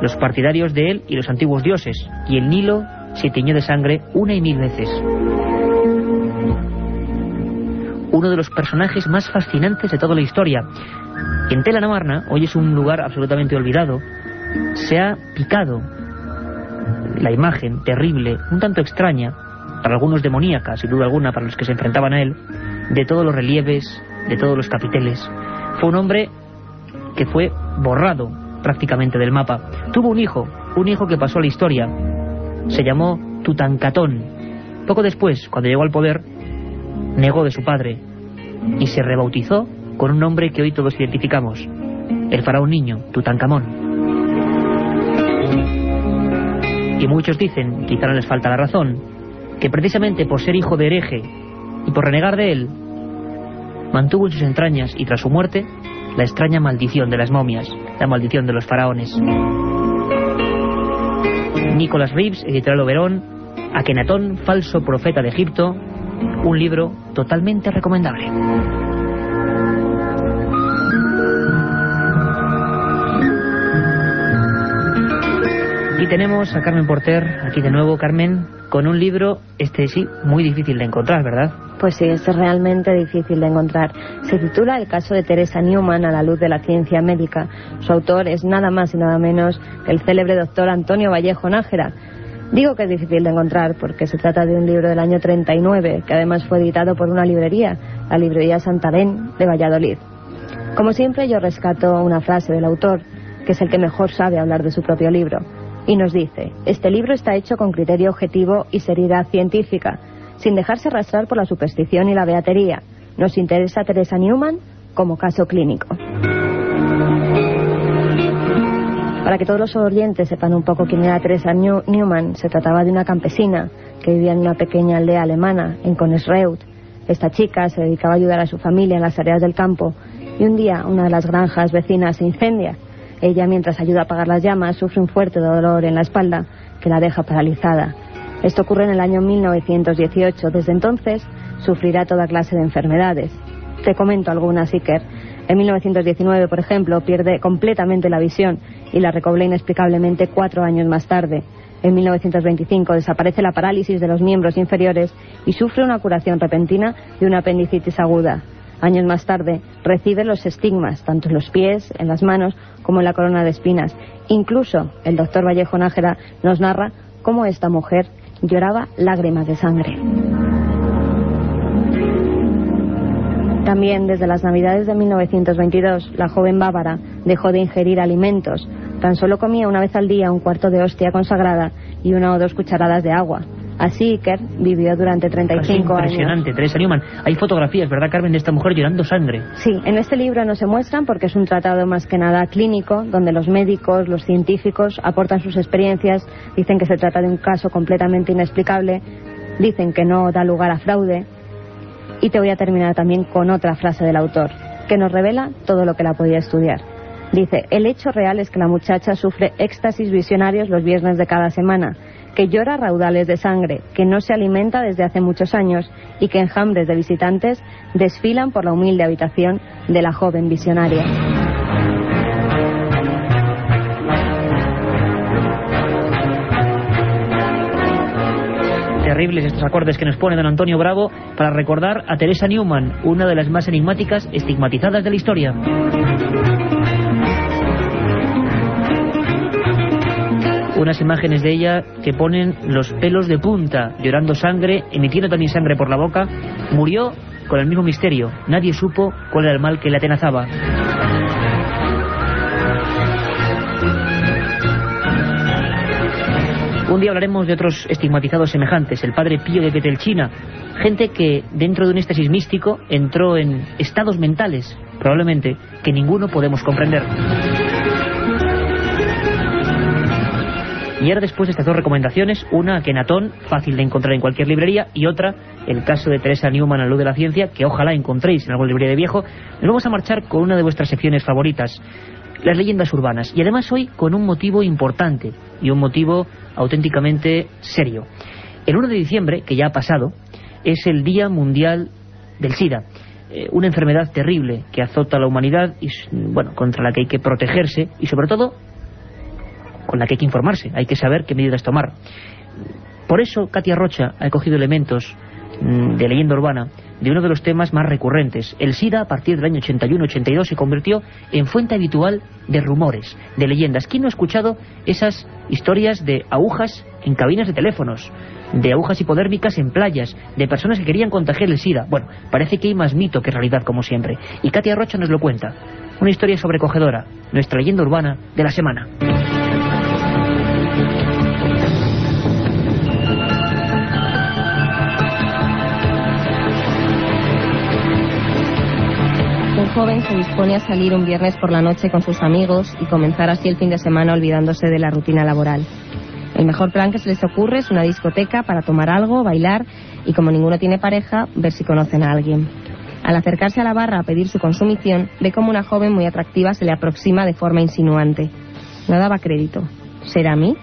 Speaker 1: los partidarios de él y los antiguos dioses, y el Nilo se tiñó de sangre una y mil veces. Uno de los personajes más fascinantes de toda la historia. En Tela Namarna, hoy es un lugar absolutamente olvidado, se ha picado la imagen terrible, un tanto extraña, para algunos demoníaca, sin duda alguna, para los que se enfrentaban a él, de todos los relieves, de todos los capiteles. Fue un hombre que fue borrado prácticamente del mapa. Tuvo un hijo, un hijo que pasó a la historia, se llamó Tutankatón. Poco después, cuando llegó al poder, negó de su padre y se rebautizó con un nombre que hoy todos identificamos, el faraón niño, Tutankamón. Y muchos dicen, quizá no les falta la razón, que precisamente por ser hijo de hereje y por renegar de él, mantuvo en sus entrañas y tras su muerte la extraña maldición de las momias, la maldición de los faraones. Nicholas Reeves, editorial Oberón, Akenatón, falso profeta de Egipto, un libro totalmente recomendable. Tenemos a Carmen Porter, aquí de nuevo, Carmen, con un libro, este sí, muy difícil de encontrar, ¿verdad?
Speaker 5: Pues sí, es realmente difícil de encontrar. Se titula El caso de Teresa Newman a la luz de la ciencia médica. Su autor es nada más y nada menos que el célebre doctor Antonio Vallejo Nájera. Digo que es difícil de encontrar porque se trata de un libro del año 39, que además fue editado por una librería, la librería Santarén de Valladolid. Como siempre, yo rescato una frase del autor, que es el que mejor sabe hablar de su propio libro y nos dice, este libro está hecho con criterio objetivo y seriedad científica, sin dejarse arrastrar por la superstición y la beatería. Nos interesa Teresa Newman como caso clínico. Para que todos los oyentes sepan un poco quién era Teresa Newman, se trataba de una campesina que vivía en una pequeña aldea alemana, en Konesreut. Esta chica se dedicaba a ayudar a su familia en las tareas del campo y un día una de las granjas vecinas se incendia ella, mientras ayuda a apagar las llamas, sufre un fuerte dolor en la espalda que la deja paralizada. Esto ocurre en el año 1918. Desde entonces sufrirá toda clase de enfermedades. Te comento algunas, Iker. En 1919, por ejemplo, pierde completamente la visión y la recobra inexplicablemente cuatro años más tarde. En 1925 desaparece la parálisis de los miembros inferiores y sufre una curación repentina de una apendicitis aguda. Años más tarde recibe los estigmas, tanto en los pies, en las manos, como en la corona de espinas. Incluso el doctor Vallejo Nájera nos narra cómo esta mujer lloraba lágrimas de sangre. También desde las Navidades de 1922, la joven bávara dejó de ingerir alimentos. Tan solo comía una vez al día un cuarto de hostia consagrada y una o dos cucharadas de agua. Así Iker vivió durante 35
Speaker 1: años. Impresionante, Teresa Newman. Hay fotografías, ¿verdad, Carmen, de esta mujer llorando sangre?
Speaker 5: Sí, en este libro no se muestran porque es un tratado más que nada clínico, donde los médicos, los científicos aportan sus experiencias, dicen que se trata de un caso completamente inexplicable, dicen que no da lugar a fraude. Y te voy a terminar también con otra frase del autor,
Speaker 8: que nos revela todo lo que la podía estudiar. Dice, el hecho real es que la muchacha sufre éxtasis visionarios los viernes de cada semana, que llora raudales de sangre, que no se alimenta desde hace muchos años y que enjambres de visitantes desfilan por la humilde habitación de la joven visionaria.
Speaker 1: Terribles estos acordes que nos pone don Antonio Bravo para recordar a Teresa Newman, una de las más enigmáticas estigmatizadas de la historia. Unas imágenes de ella que ponen los pelos de punta, llorando sangre, emitiendo también sangre por la boca. Murió con el mismo misterio. Nadie supo cuál era el mal que le atenazaba. Un día hablaremos de otros estigmatizados semejantes, el padre Pío de Petelchina, gente que dentro de un éxtasis místico entró en estados mentales, probablemente, que ninguno podemos comprender. Y ahora después de estas dos recomendaciones, una Kenatón, fácil de encontrar en cualquier librería, y otra, el caso de Teresa Newman a luz de la ciencia, que ojalá encontréis en alguna librería de viejo, nos vamos a marchar con una de vuestras secciones favoritas, las leyendas urbanas. Y además hoy con un motivo importante, y un motivo auténticamente serio. El 1 de diciembre, que ya ha pasado, es el Día Mundial del SIDA eh, una enfermedad terrible que azota a la humanidad y bueno, contra la que hay que protegerse y sobre todo con la que hay que informarse, hay que saber qué medidas tomar. Por eso Katia Rocha ha cogido elementos mm, de leyenda urbana de uno de los temas más recurrentes. El SIDA, a partir del año 81-82, se convirtió en fuente habitual de rumores, de leyendas. ¿Quién no ha escuchado esas historias de agujas en cabinas de teléfonos, de agujas hipodérmicas en playas, de personas que querían contagiar el SIDA? Bueno, parece que hay más mito que realidad, como siempre. Y Katia Rocha nos lo cuenta. Una historia sobrecogedora, nuestra leyenda urbana de la semana.
Speaker 8: Joven se dispone a salir un viernes por la noche con sus amigos y comenzar así el fin de semana olvidándose de la rutina laboral. El mejor plan que se les ocurre es una discoteca para tomar algo, bailar y como ninguno tiene pareja, ver si conocen a alguien. Al acercarse a la barra a pedir su consumición, ve como una joven muy atractiva se le aproxima de forma insinuante. No daba crédito. ¿Será a mí?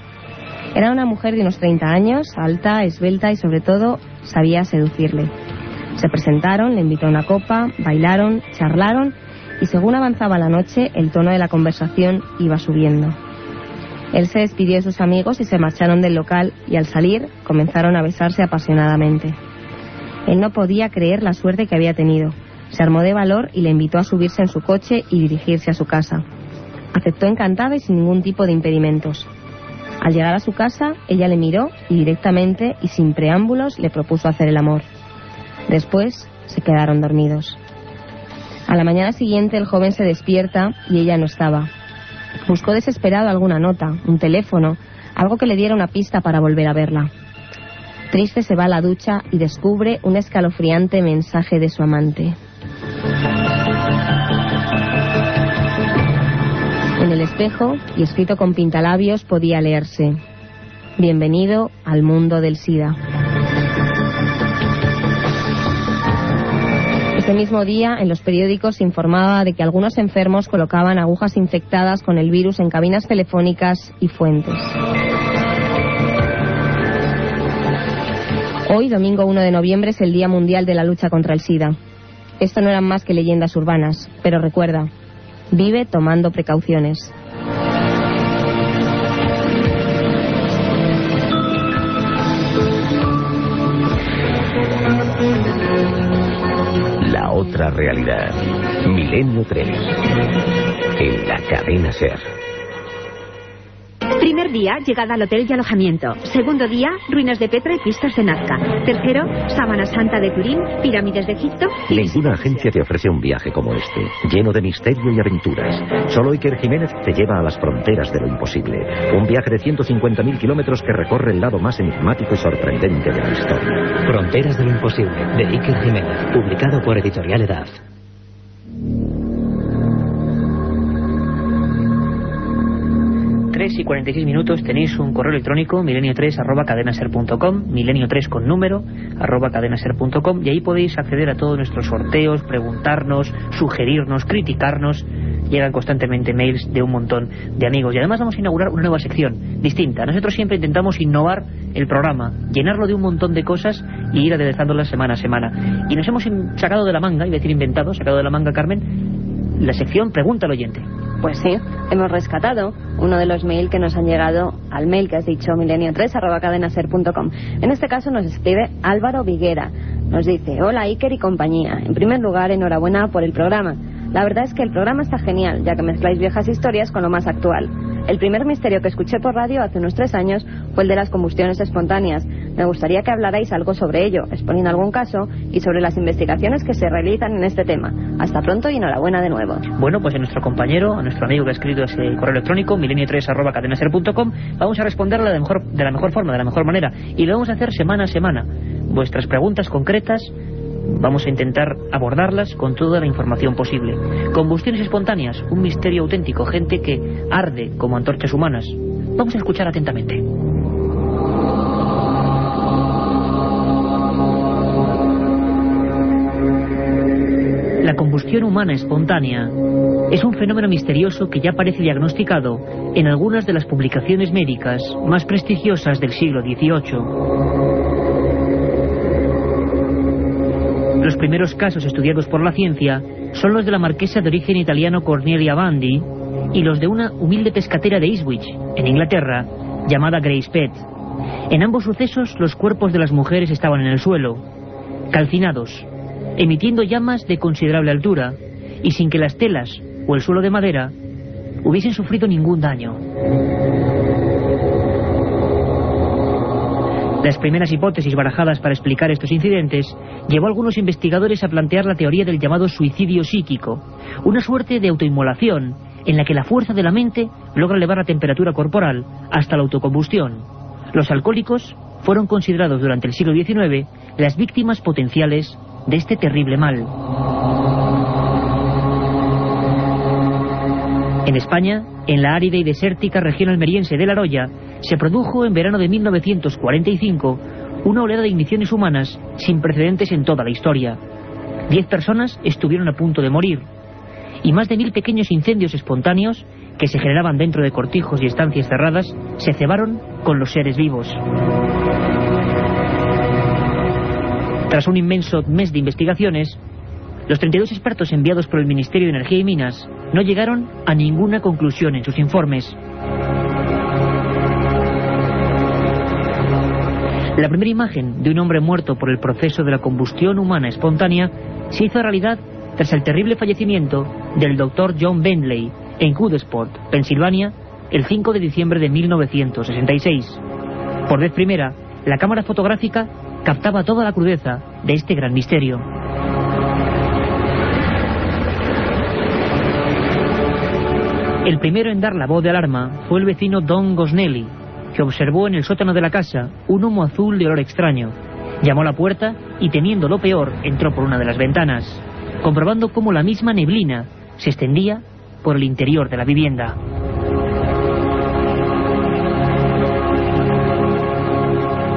Speaker 8: Era una mujer de unos 30 años, alta, esbelta y sobre todo sabía seducirle. Se presentaron, le invitó a una copa, bailaron, charlaron y según avanzaba la noche el tono de la conversación iba subiendo. Él se despidió de sus amigos y se marcharon del local y al salir comenzaron a besarse apasionadamente. Él no podía creer la suerte que había tenido. Se armó de valor y le invitó a subirse en su coche y dirigirse a su casa. Aceptó encantada y sin ningún tipo de impedimentos. Al llegar a su casa, ella le miró y directamente y sin preámbulos le propuso hacer el amor. Después se quedaron dormidos. A la mañana siguiente el joven se despierta y ella no estaba. Buscó desesperado alguna nota, un teléfono, algo que le diera una pista para volver a verla. Triste se va a la ducha y descubre un escalofriante mensaje de su amante. En el espejo, y escrito con pintalabios, podía leerse Bienvenido al mundo del SIDA. Ese mismo día, en los periódicos se informaba de que algunos enfermos colocaban agujas infectadas con el virus en cabinas telefónicas y fuentes. Hoy, domingo 1 de noviembre, es el Día Mundial de la Lucha contra el SIDA. Esto no eran más que leyendas urbanas, pero recuerda, vive tomando precauciones.
Speaker 9: Otra realidad. Milenio 3. En la cadena Ser.
Speaker 10: Primer día, llegada al hotel y alojamiento. Segundo día, ruinas de Petra y pistas de Nazca. Tercero, Sábana Santa de Turín, pirámides de Egipto.
Speaker 9: Ninguna agencia te ofrece un viaje como este, lleno de misterio y aventuras. Solo Iker Jiménez te lleva a las fronteras de lo imposible. Un viaje de 150.000 kilómetros que recorre el lado más enigmático y sorprendente de la historia.
Speaker 11: Fronteras de lo imposible, de Iker Jiménez, publicado por Editorial Edad.
Speaker 1: 3 y 46 minutos tenéis un correo electrónico milenio3 arroba cadenaser.com, milenio3 con número arroba cadenaser.com y ahí podéis acceder a todos nuestros sorteos, preguntarnos, sugerirnos, criticarnos. Llegan constantemente mails de un montón de amigos y además vamos a inaugurar una nueva sección distinta. Nosotros siempre intentamos innovar el programa, llenarlo de un montón de cosas y ir aderezándolo semana a semana. Y nos hemos sacado de la manga, iba a decir inventado, sacado de la manga Carmen, la sección Pregunta al oyente.
Speaker 5: Pues sí, hemos rescatado uno de los mails que nos han llegado al mail que has dicho, milenio3 arroba cadenaser.com. En este caso nos escribe Álvaro Viguera. Nos dice, hola Iker y compañía. En primer lugar, enhorabuena por el programa. La verdad es que el programa está genial, ya que mezcláis viejas historias con lo más actual. El primer misterio que escuché por radio hace unos tres años fue el de las combustiones espontáneas. Me gustaría que hablarais algo sobre ello, exponiendo algún caso y sobre las investigaciones que se realizan en este tema. Hasta pronto y enhorabuena de nuevo.
Speaker 1: Bueno, pues a nuestro compañero, a nuestro amigo que ha escrito ese correo electrónico, milenio3.cadenaser.com, vamos a responderle de, mejor, de la mejor forma, de la mejor manera. Y lo vamos a hacer semana a semana. Vuestras preguntas concretas Vamos a intentar abordarlas con toda la información posible. Combustiones espontáneas, un misterio auténtico, gente que arde como antorchas humanas. Vamos a escuchar atentamente. La combustión humana espontánea es un fenómeno misterioso que ya parece diagnosticado en algunas de las publicaciones médicas más prestigiosas del siglo XVIII. Los primeros casos estudiados por la ciencia son los de la marquesa de origen italiano Cornelia Bandi y los de una humilde pescatera de Eastwich, en Inglaterra, llamada Grace Pett. En ambos sucesos los cuerpos de las mujeres estaban en el suelo, calcinados, emitiendo llamas de considerable altura y sin que las telas o el suelo de madera hubiesen sufrido ningún daño. Las primeras hipótesis barajadas para explicar estos incidentes llevó a algunos investigadores a plantear la teoría del llamado suicidio psíquico, una suerte de autoinmolación en la que la fuerza de la mente logra elevar la temperatura corporal hasta la autocombustión. Los alcohólicos fueron considerados durante el siglo XIX las víctimas potenciales de este terrible mal. En España, en la árida y desértica región almeriense de La Roya, se produjo en verano de 1945 una oleada de igniciones humanas sin precedentes en toda la historia. Diez personas estuvieron a punto de morir y más de mil pequeños incendios espontáneos que se generaban dentro de cortijos y estancias cerradas se cebaron con los seres vivos. Tras un inmenso mes de investigaciones, los 32 expertos enviados por el Ministerio de Energía y Minas no llegaron a ninguna conclusión en sus informes. La primera imagen de un hombre muerto por el proceso de la combustión humana espontánea se hizo realidad tras el terrible fallecimiento del doctor John Bentley en Cudesport, Pensilvania, el 5 de diciembre de 1966. Por vez primera, la cámara fotográfica captaba toda la crudeza de este gran misterio. El primero en dar la voz de alarma fue el vecino Don Gosnelli, que observó en el sótano de la casa un humo azul de olor extraño. Llamó a la puerta y temiendo lo peor entró por una de las ventanas, comprobando cómo la misma neblina se extendía por el interior de la vivienda.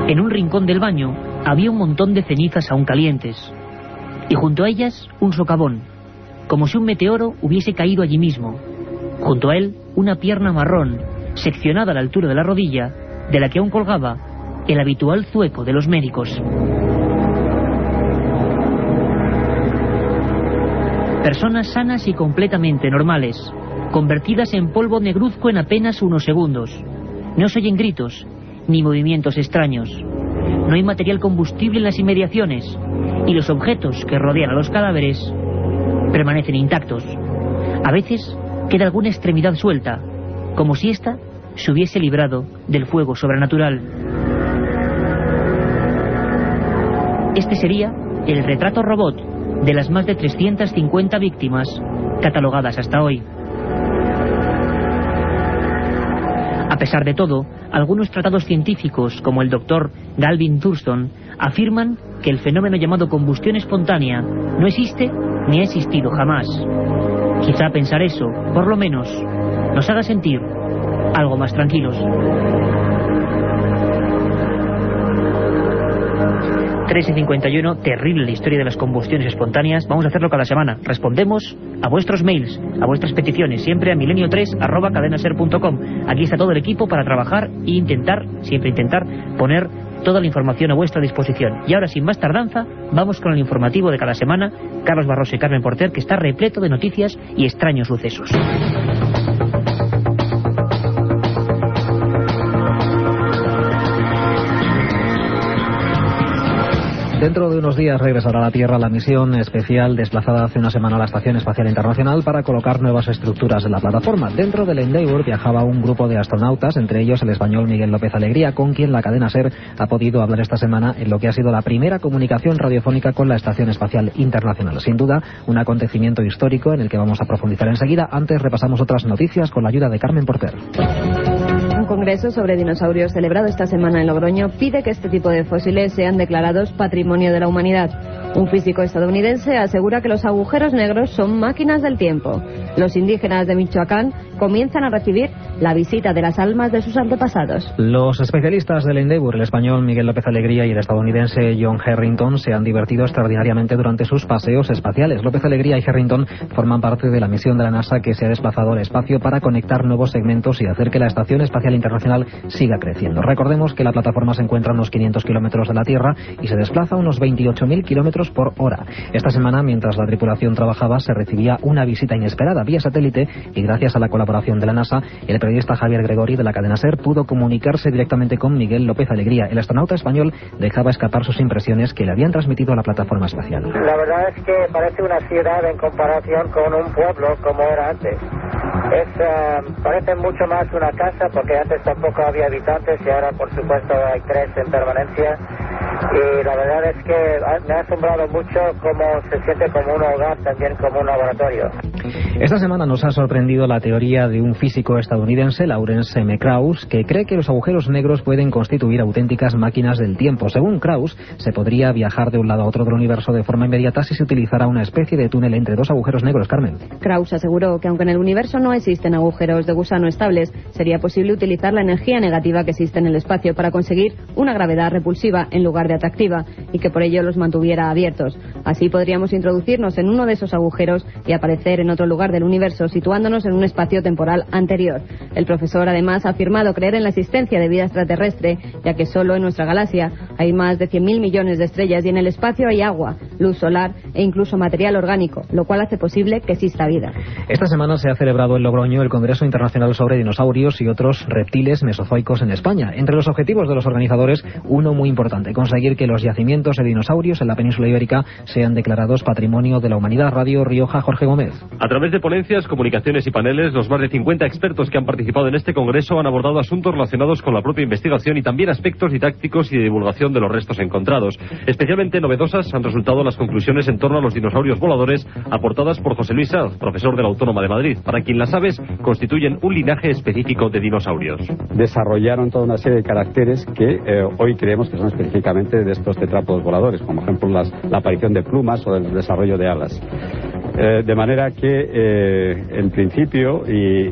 Speaker 1: En un rincón del baño había un montón de cenizas aún calientes y junto a ellas un socavón, como si un meteoro hubiese caído allí mismo Junto a él, una pierna marrón, seccionada a la altura de la rodilla, de la que aún colgaba el habitual zueco de los médicos. Personas sanas y completamente normales, convertidas en polvo negruzco en apenas unos segundos. No se oyen gritos, ni movimientos extraños. No hay material combustible en las inmediaciones, y los objetos que rodean a los cadáveres permanecen intactos. A veces queda alguna extremidad suelta, como si ésta se hubiese librado del fuego sobrenatural. Este sería el retrato robot de las más de 350 víctimas catalogadas hasta hoy. A pesar de todo, algunos tratados científicos, como el doctor Galvin Thurston, afirman que el fenómeno llamado combustión espontánea no existe ni ha existido jamás. Quizá pensar eso, por lo menos, nos haga sentir algo más tranquilos. 3 y 51, terrible la historia de las combustiones espontáneas. Vamos a hacerlo cada semana. Respondemos a vuestros mails, a vuestras peticiones, siempre a milenio3 arroba cadenaser.com. Aquí está todo el equipo para trabajar e intentar, siempre intentar, poner toda la información a vuestra disposición. Y ahora, sin más tardanza, vamos con el informativo de cada semana, Carlos Barroso y Carmen Porter, que está repleto de noticias y extraños sucesos.
Speaker 7: Dentro de unos días regresará a la Tierra la misión especial desplazada hace una semana a la Estación Espacial Internacional para colocar nuevas estructuras en la plataforma. Dentro del Endeavour viajaba un grupo de astronautas, entre ellos el español Miguel López Alegría, con quien la cadena SER ha podido hablar esta semana en lo que ha sido la primera comunicación radiofónica con la Estación Espacial Internacional. Sin duda, un acontecimiento histórico en el que vamos a profundizar enseguida. Antes repasamos otras noticias con la ayuda de Carmen Porter.
Speaker 5: Congreso sobre dinosaurios celebrado esta semana en Logroño pide que este tipo de fósiles sean declarados patrimonio de la humanidad. Un físico estadounidense asegura que los agujeros negros son máquinas del tiempo. Los indígenas de Michoacán comienzan a recibir la visita de las almas de sus antepasados.
Speaker 7: Los especialistas del Endeavour, el español Miguel López Alegría y el estadounidense John Harrington, se han divertido extraordinariamente durante sus paseos espaciales. López Alegría y Harrington forman parte de la misión de la NASA que se ha desplazado al espacio para conectar nuevos segmentos y hacer que la Estación Espacial Internacional siga creciendo. Recordemos que la plataforma se encuentra a unos 500 kilómetros de la Tierra y se desplaza a unos 28.000 kilómetros por hora. Esta semana, mientras la tripulación trabajaba, se recibía una visita inesperada vía satélite y gracias a la colaboración de la NASA, el periodista Javier Gregori de la cadena SER pudo comunicarse directamente con Miguel López Alegría. El astronauta español dejaba escapar sus impresiones que le habían transmitido a la plataforma espacial.
Speaker 12: La verdad es que parece una ciudad en comparación con un pueblo como era antes. Es, eh, parece mucho más una casa porque antes tampoco había habitantes y ahora por supuesto hay tres en permanencia y la verdad es que me ha asombrado mucho cómo se siente como un hogar, también como un laboratorio.
Speaker 7: Esta semana nos ha sorprendido la teoría de un físico estadounidense, Lawrence M. Krauss, que cree que los agujeros negros pueden constituir auténticas máquinas del tiempo. Según Krauss, se podría viajar de un lado a otro del universo de forma inmediata si se utilizara una especie de túnel entre dos agujeros negros, Carmen.
Speaker 5: Krauss aseguró que aunque en el universo no existen agujeros de gusano estables, sería posible utilizar la energía negativa que existe en el espacio para conseguir una gravedad repulsiva en lugar de atractiva y que por ello los mantuviera abiertos. Así podríamos introducirnos en uno de esos agujeros y aparecer en otro lugar del universo, situándonos en un espacio temporal anterior. El profesor además ha afirmado creer en la existencia de vida extraterrestre, ya que solo en nuestra galaxia hay más de 100.000 millones de estrellas y en el espacio hay agua, luz solar e incluso material orgánico, lo cual hace posible que exista vida.
Speaker 7: Esta semana se ha celebrado en Logroño el Congreso Internacional sobre Dinosaurios y otros reptiles mesozoicos en España. Entre los objetivos de los organizadores, uno muy importante, conseguir que los yacimientos de dinosaurios en la península ibérica sean declarados Patrimonio de la Humanidad. Radio Rioja, Jorge Gómez.
Speaker 13: A través de ponencias, comunicaciones y paneles, los más de 50 expertos que han participado en este congreso han abordado asuntos relacionados con la propia investigación y también aspectos didácticos y de divulgación de los restos encontrados. Especialmente novedosas han resultado las conclusiones en torno a los dinosaurios voladores aportadas por José Luis Sanz, profesor de la Autónoma de Madrid, para quien las aves constituyen un linaje específico de dinosaurios.
Speaker 14: Desarrollaron toda una serie de caracteres que eh, hoy creemos que son específicamente de estos tetrápodos voladores, como ejemplo las, la aparición de plumas o el desarrollo de alas. Eh, de manera que, eh, en principio, y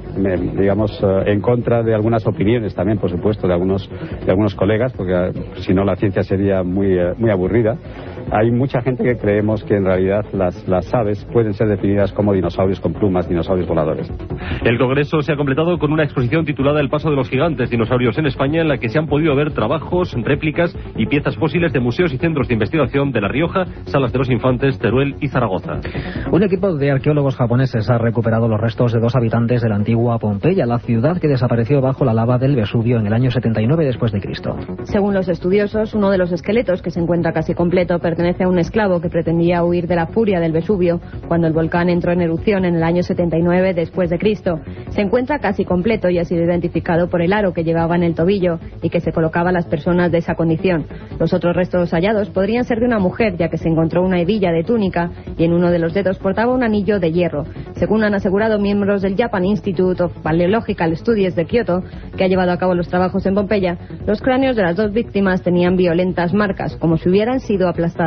Speaker 14: digamos, eh, en contra de algunas opiniones también, por supuesto, de algunos, de algunos colegas, porque si no la ciencia sería muy, muy aburrida, hay mucha gente que creemos que en realidad las, las aves pueden ser definidas como dinosaurios con plumas, dinosaurios voladores.
Speaker 13: El Congreso se ha completado con una exposición titulada El paso de los gigantes dinosaurios en España, en la que se han podido ver trabajos, réplicas y piezas fósiles de museos y centros de investigación de La Rioja, Salas de los Infantes, Teruel y Zaragoza.
Speaker 7: Un equipo de arqueólogos japoneses ha recuperado los restos de dos habitantes de la antigua Pompeya, la ciudad que desapareció bajo la lava del Vesubio en el año 79 después de Cristo.
Speaker 5: Según los estudiosos, uno de los esqueletos que se encuentra casi completo pertenece a un esclavo que pretendía huir de la furia del Vesubio cuando el volcán entró en erupción en el año 79 después de Cristo. Se encuentra casi completo y ha sido identificado por el aro que llevaba en el tobillo y que se colocaba a las personas de esa condición. Los otros restos hallados podrían ser de una mujer, ya que se encontró una hebilla de túnica y en uno de los dedos portaba un anillo de hierro. Según han asegurado miembros del Japan Institute of Paleological Studies de Kioto, que ha llevado a cabo los trabajos en Pompeya, los cráneos de las dos víctimas tenían violentas marcas, como si hubieran sido aplastados.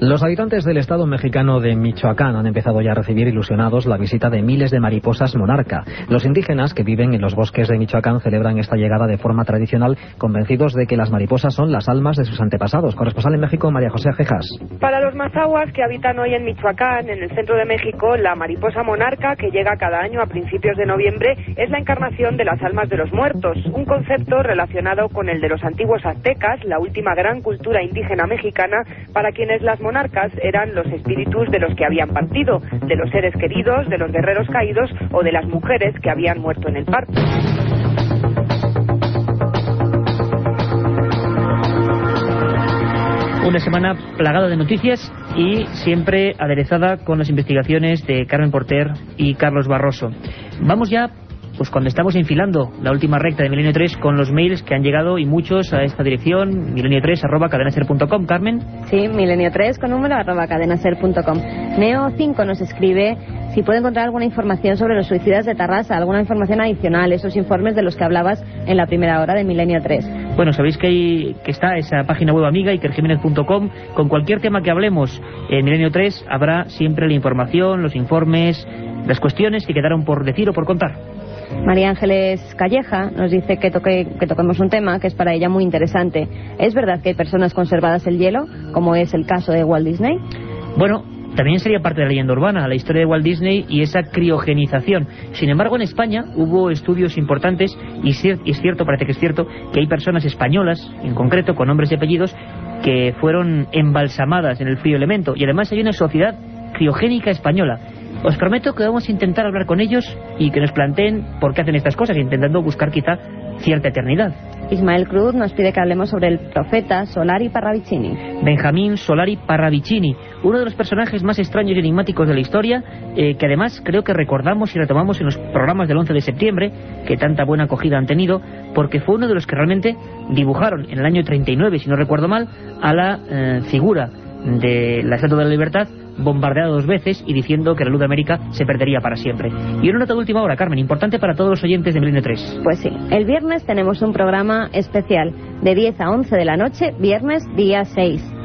Speaker 7: Los habitantes del estado mexicano de Michoacán han empezado ya a recibir ilusionados la visita de miles de mariposas monarca. Los indígenas que viven en los bosques de Michoacán celebran esta llegada de forma tradicional, convencidos de que las mariposas son las almas de sus antepasados. Corresponsal en México, María José Ajejas.
Speaker 15: Para los mazahuas que habitan hoy en Michoacán, en el centro de México, la mariposa monarca, que llega cada año a principios de noviembre, es la encarnación de las almas de los muertos, un concepto relacionado con el de los antiguos aztecas, la última gran cultura indígena mexicana, para quienes las monarcas eran los espíritus de los que habían partido, de los seres queridos, de los guerreros caídos o de las mujeres que habían muerto en el parto.
Speaker 1: Una semana plagada de noticias y siempre aderezada con las investigaciones de Carmen Porter y Carlos Barroso. Vamos ya pues cuando estamos enfilando la última recta de Milenio 3 con los mails que han llegado y muchos a esta dirección, milenio3 arroba cadenaser.com, Carmen.
Speaker 5: Sí, milenio 3 con número arroba cadenaser.com. Neo 5 nos escribe si puede encontrar alguna información sobre los suicidas de Tarrasa, alguna información adicional, esos informes de los que hablabas en la primera hora de Milenio 3.
Speaker 1: Bueno, sabéis que, hay, que está esa página web amiga, ikerjiménez.com, con cualquier tema que hablemos en Milenio 3 habrá siempre la información, los informes, las cuestiones que quedaron por decir o por contar.
Speaker 5: María Ángeles Calleja nos dice que, toque, que toquemos un tema que es para ella muy interesante. ¿Es verdad que hay personas conservadas el hielo, como es el caso de Walt Disney?
Speaker 1: Bueno, también sería parte de la leyenda urbana, la historia de Walt Disney y esa criogenización. Sin embargo, en España hubo estudios importantes y es cierto, parece que es cierto, que hay personas españolas, en concreto con nombres y apellidos, que fueron embalsamadas en el frío elemento. Y además hay una sociedad criogénica española os prometo que vamos a intentar hablar con ellos y que nos planteen por qué hacen estas cosas, intentando buscar quizá cierta eternidad.
Speaker 5: Ismael Cruz nos pide que hablemos sobre el profeta Solari Parravicini.
Speaker 1: Benjamín Solari Parravicini, uno de los personajes más extraños y enigmáticos de la historia, eh, que además creo que recordamos y retomamos en los programas del 11 de septiembre, que tanta buena acogida han tenido, porque fue uno de los que realmente dibujaron en el año 39, si no recuerdo mal, a la eh, figura de la Estatua de la Libertad bombardeado dos veces y diciendo que la luz de América se perdería para siempre. Y una nota de última hora, Carmen, importante para todos los oyentes de Milenio 3.
Speaker 5: Pues sí, el viernes tenemos un programa especial de 10 a 11 de la noche, viernes día 6.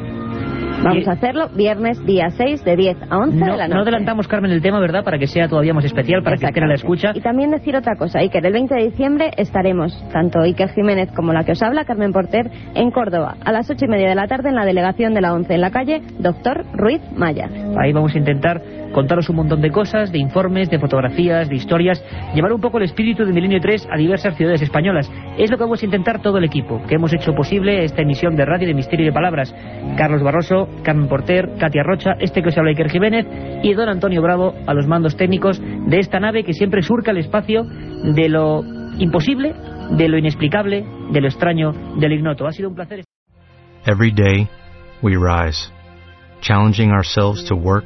Speaker 5: Vamos a hacerlo viernes día 6 de 10 a 11
Speaker 1: no,
Speaker 5: de la noche.
Speaker 1: No adelantamos, Carmen, el tema, ¿verdad? Para que sea todavía más especial, para que estén a la escucha.
Speaker 5: Y también decir otra cosa, Iker, el 20 de diciembre estaremos, tanto Iker Jiménez como la que os habla, Carmen Porter, en Córdoba, a las 8 y media de la tarde en la delegación de la 11 en la calle Doctor Ruiz Maya.
Speaker 1: Ahí vamos a intentar contaros un montón de cosas, de informes, de fotografías, de historias, llevar un poco el espíritu de Milenio 3 a diversas ciudades españolas. Es lo que vamos a intentar todo el equipo, que hemos hecho posible esta emisión de radio de Misterio y de Palabras. Carlos Barroso, Carmen Porter, Katia Rocha, este que os habla Iker Jiménez y don Antonio Bravo a los mandos técnicos de esta nave que siempre surca el espacio de lo imposible, de lo inexplicable, de lo extraño, de lo ignoto. Ha sido un placer.
Speaker 16: Every day we rise, challenging ourselves to work